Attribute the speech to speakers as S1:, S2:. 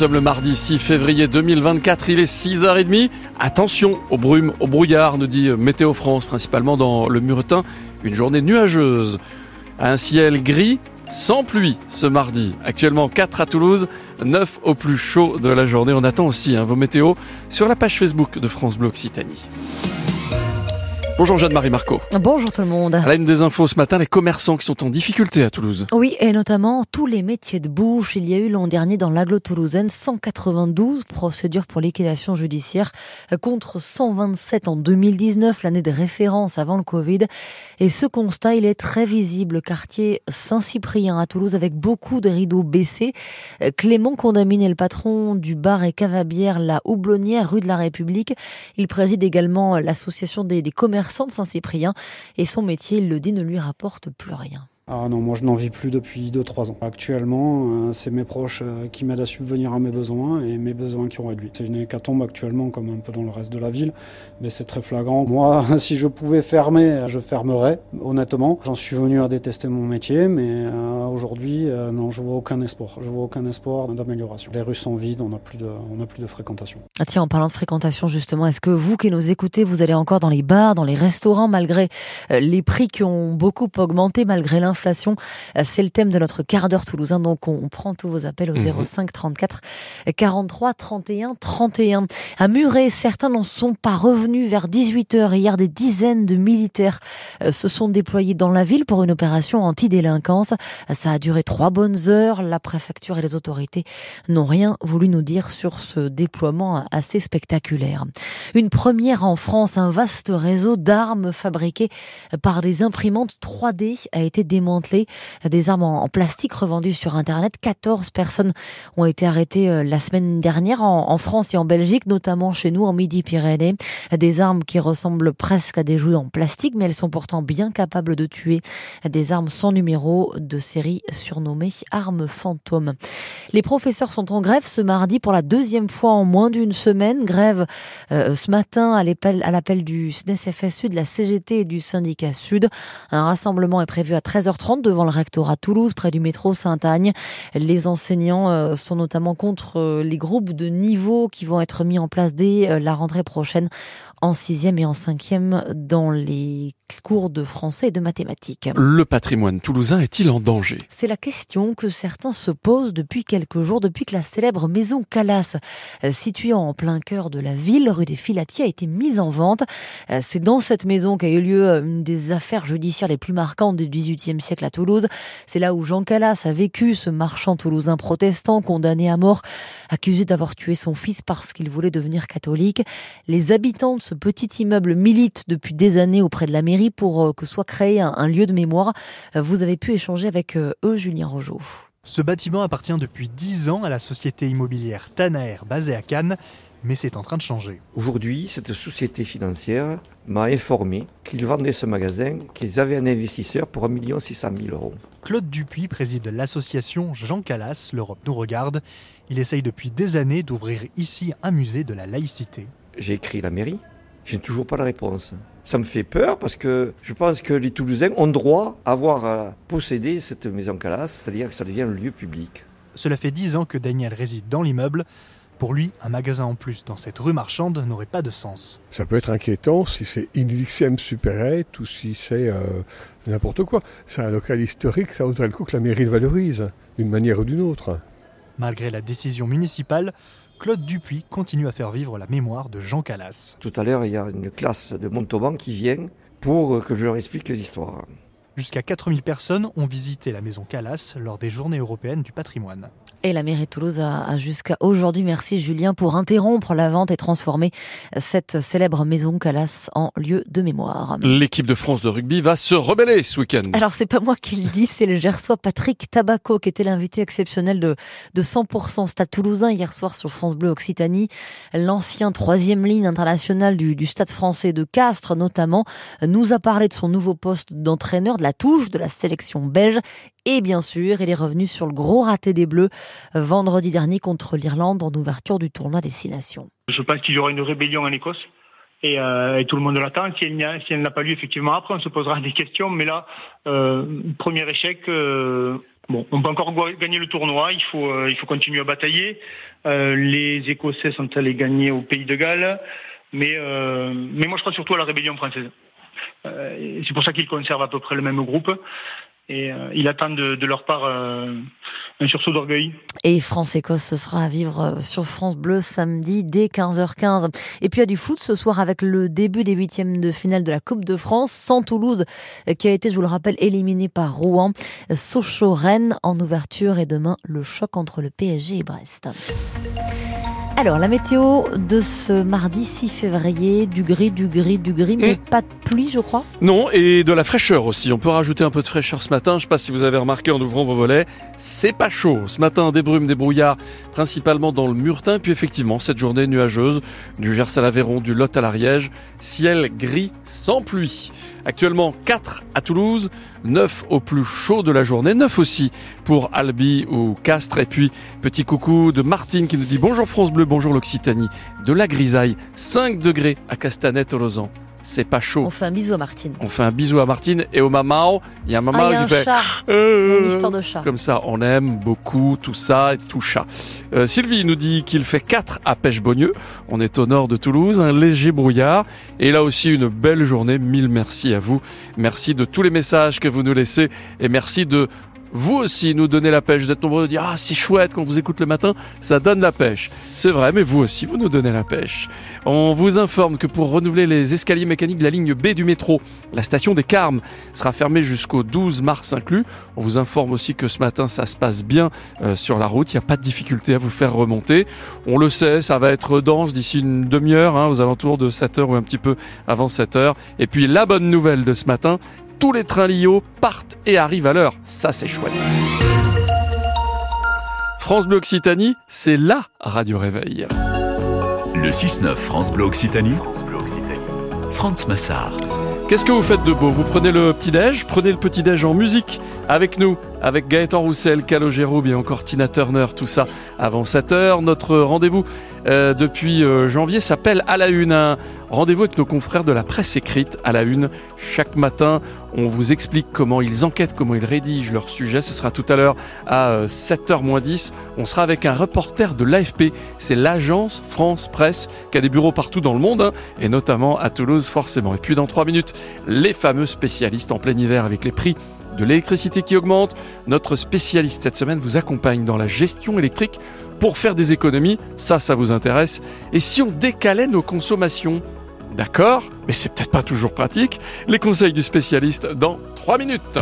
S1: sommes le mardi 6 février 2024, il est 6h30. Attention aux brumes, au brouillard, nous dit Météo France, principalement dans le Muretin. Une journée nuageuse. Un ciel gris, sans pluie ce mardi. Actuellement 4 à Toulouse, 9 au plus chaud de la journée. On attend aussi hein, vos météos sur la page Facebook de France Bleu Occitanie. Bonjour Jeanne-Marie Marco.
S2: Bonjour tout le monde.
S1: À la une des infos ce matin, les commerçants qui sont en difficulté à Toulouse.
S2: Oui, et notamment tous les métiers de bouche. Il y a eu l'an dernier dans l'aglo toulousaine 192 procédures pour liquidation judiciaire contre 127 en 2019, l'année de référence avant le Covid. Et ce constat, il est très visible. Quartier Saint-Cyprien à Toulouse avec beaucoup de rideaux baissés. Clément Condamine est le patron du bar et cavabière La Houblonnière rue de la République. Il préside également l'association des, des commerçants Saint-Cyprien et son métier, il le dit, ne lui rapporte plus rien.
S3: Ah non, moi je n'en vis plus depuis 2-3 ans. Actuellement, euh, c'est mes proches euh, qui m'aident à subvenir à mes besoins et mes besoins qui ont réduit. C'est une hécatombe actuellement, comme un peu dans le reste de la ville, mais c'est très flagrant. Moi, si je pouvais fermer, je fermerais, honnêtement. J'en suis venu à détester mon métier, mais euh, aujourd'hui, non, je vois aucun espoir. Je vois aucun espoir d'amélioration. Les rues sont vides, on n'a plus, de, plus de fréquentation.
S2: Ah tiens, en parlant de fréquentation, justement, est-ce que vous qui nous écoutez, vous allez encore dans les bars, dans les restaurants, malgré les prix qui ont beaucoup augmenté, malgré l'inflation? Euh, c'est le thème de notre quart d'heure toulousain. Donc, on, prend tous vos appels au 05 34 43 31 31. À Muret, certains n'en sont pas revenus vers 18 h Hier, des dizaines de militaires euh, se sont déployés dans la ville pour une opération anti-délinquance. Ça a duré trois bonnes heures. La préfecture et les autorités n'ont rien voulu nous dire sur ce déploiement assez spectaculaire. Une première en France, un vaste réseau d'armes fabriquées par des imprimantes 3D a été démonté des armes en, plastique revendues sur Internet. 14 personnes ont été arrêtées euh, la semaine dernière en, France et en Belgique, notamment chez nous en Midi-Pyrénées. Des armes qui ressemblent presque à des jouets en plastique, mais elles sont pourtant bien capables de tuer. Des armes sans numéro de série surnommées armes fantômes. Les professeurs sont en grève ce mardi pour la deuxième fois en moins d'une semaine. Grève euh, ce matin à l'appel du SNES-FS Sud, la CGT et du syndicat Sud. Un rassemblement est prévu à 13h30 devant le rectorat Toulouse, près du métro Saint-Agne. Les enseignants euh, sont notamment contre euh, les groupes de niveau qui vont être mis en place dès euh, la rentrée prochaine en sixième et en cinquième dans les cours de français et de mathématiques.
S1: Le patrimoine toulousain est-il en danger?
S2: C'est la question que certains se posent depuis quelques jours, depuis que la célèbre maison Calas, située en plein cœur de la ville, rue des Filatiers, a été mise en vente. C'est dans cette maison qu'a eu lieu une des affaires judiciaires les plus marquantes du XVIIIe siècle à Toulouse. C'est là où Jean Calas a vécu, ce marchand toulousain protestant condamné à mort, accusé d'avoir tué son fils parce qu'il voulait devenir catholique. Les habitants de ce petit immeuble militent depuis des années auprès de la mairie pour euh, que soit créé un, lieu de mémoire. Euh, vous avez pu échanger avec euh, eux, Julien Rogeau.
S4: Ce bâtiment appartient depuis 10 ans à la société immobilière Tanaer basée à Cannes mais c'est en train de changer.
S5: Aujourd'hui, cette société financière m'a informé qu'ils vendaient ce magasin, qu'ils avaient un investisseur pour 1 600 000 euros.
S4: Claude Dupuis préside l'association Jean Calas, l'Europe nous regarde. Il essaye depuis des années d'ouvrir ici un musée de la laïcité.
S5: J'ai écrit la mairie, j'ai toujours pas de réponse. Ça me fait peur parce que je pense que les Toulousains ont droit à avoir à posséder cette maison Calas, c'est-à-dire que ça devient un lieu public.
S4: Cela fait dix ans que Daniel réside dans l'immeuble. Pour lui, un magasin en plus dans cette rue marchande n'aurait pas de sens.
S6: Ça peut être inquiétant si c'est une XM supérette ou si c'est euh, n'importe quoi. C'est un local historique, ça vaudrait le coup que la mairie le valorise, d'une manière ou d'une autre.
S4: Malgré la décision municipale, Claude Dupuis continue à faire vivre la mémoire de Jean Calas.
S5: Tout à l'heure, il y a une classe de Montauban qui vient pour que je leur explique l'histoire.
S4: Jusqu'à 4000 personnes ont visité la maison Calas lors des journées européennes du patrimoine.
S2: Et la mairie de Toulouse a, jusqu'à aujourd'hui, merci Julien, pour interrompre la vente et transformer cette célèbre maison Calas en lieu de mémoire.
S1: L'équipe de France de rugby va se rebeller ce week-end.
S2: Alors c'est pas moi qui le dis, c'est le Gersois Patrick Tabaco qui était l'invité exceptionnel de, de 100% Stade Toulousain hier soir sur France Bleu Occitanie. L'ancien troisième ligne internationale du, du Stade français de Castres notamment nous a parlé de son nouveau poste d'entraîneur, de la touche de la sélection belge et bien sûr, il est revenu sur le gros raté des Bleus euh, vendredi dernier contre l'Irlande en ouverture du tournoi Destination.
S7: Je pense qu'il y aura une rébellion en Écosse. Et, euh, tout le monde l'attend. Si elle n'a pas lieu, effectivement, après, on se posera des questions. Mais là, euh, premier échec, Bon, on peut encore gagner le tournoi. Il faut, il faut continuer à batailler. les Écossais sont allés gagner au Pays de Galles, mais, mais moi je crois surtout à la rébellion française. C'est pour ça qu'ils conservent à peu près le même groupe et euh, il attend de, leur part euh, un sursaut d'orgueil.
S2: Et France-Écosse, ce sera à vivre euh, sur France Bleu samedi dès 15h15. Et puis il y a du foot ce soir avec le début des huitièmes de finale de la Coupe de France, sans Toulouse qui a été, je vous le rappelle, éliminé par Rouen. Sochaux-Rennes en ouverture et demain le choc entre le PSG et Brest. Alors, la météo de ce mardi 6 février, du gris, du gris, du gris, mais hmm. pas de pluie, je crois.
S1: Non, et de la fraîcheur aussi. On peut rajouter un peu de fraîcheur ce matin. Je ne sais pas si vous avez remarqué en ouvrant vos volets, c'est pas chaud. Ce matin, des brumes, des brouillards, principalement dans le Murtin. Puis effectivement, cette journée nuageuse, du Gers à l'Aveyron, du Lot à l'Ariège, ciel gris sans pluie. Actuellement 4 à Toulouse, 9 au plus chaud de la journée, 9 aussi pour Albi ou Castres. Et puis petit coucou de Martine qui nous dit bonjour France Bleu, bonjour l'Occitanie, de la grisaille, 5 degrés à Castanet au Lausanne c'est pas chaud.
S2: On fait un bisou à Martine.
S1: On fait un bisou à Martine et au mamao. Il y a un mamao
S2: ah,
S1: qui fait.
S2: Chat. Euh, une histoire de chat.
S1: Comme ça, on aime beaucoup tout ça et tout chat. Euh, Sylvie nous dit qu'il fait 4 à Pêche-Beaunieu. On est au nord de Toulouse, un léger brouillard. Et là aussi, une belle journée. Mille merci à vous. Merci de tous les messages que vous nous laissez et merci de vous aussi nous donnez la pêche. Vous êtes nombreux à dire Ah, c'est chouette quand vous écoute le matin, ça donne la pêche. C'est vrai, mais vous aussi, vous nous donnez la pêche. On vous informe que pour renouveler les escaliers mécaniques de la ligne B du métro, la station des Carmes sera fermée jusqu'au 12 mars inclus. On vous informe aussi que ce matin, ça se passe bien euh, sur la route. Il n'y a pas de difficulté à vous faire remonter. On le sait, ça va être dense d'ici une demi-heure, hein, aux alentours de 7 heures ou un petit peu avant 7 heures. Et puis la bonne nouvelle de ce matin, tous les trains Lio partent et arrivent à l'heure. Ça, c'est chouette. France Bleu Occitanie, c'est la radio réveil.
S8: Le 6-9 France Bleu Occitanie, France Massard.
S1: Qu'est-ce que vous faites de beau? Vous prenez le petit-déj, prenez le petit-déj en musique avec nous, avec Gaëtan Roussel, Calogero et encore Tina Turner, tout ça avant 7h. Notre rendez-vous euh, depuis euh, janvier s'appelle À la Une, un rendez-vous avec nos confrères de la presse écrite à la Une. Chaque matin, on vous explique comment ils enquêtent, comment ils rédigent leur sujet. Ce sera tout à l'heure à 7h moins 10. On sera avec un reporter de l'AFP, c'est l'agence France Presse, qui a des bureaux partout dans le monde, hein, et notamment à Toulouse forcément. Et puis dans 3 minutes, les fameux spécialistes en plein hiver avec les prix de l'électricité qui augmente. Notre spécialiste cette semaine vous accompagne dans la gestion électrique pour faire des économies. Ça, ça vous intéresse. Et si on décalait nos consommations? D'accord, mais c'est peut-être pas toujours pratique. Les conseils du spécialiste dans 3 minutes.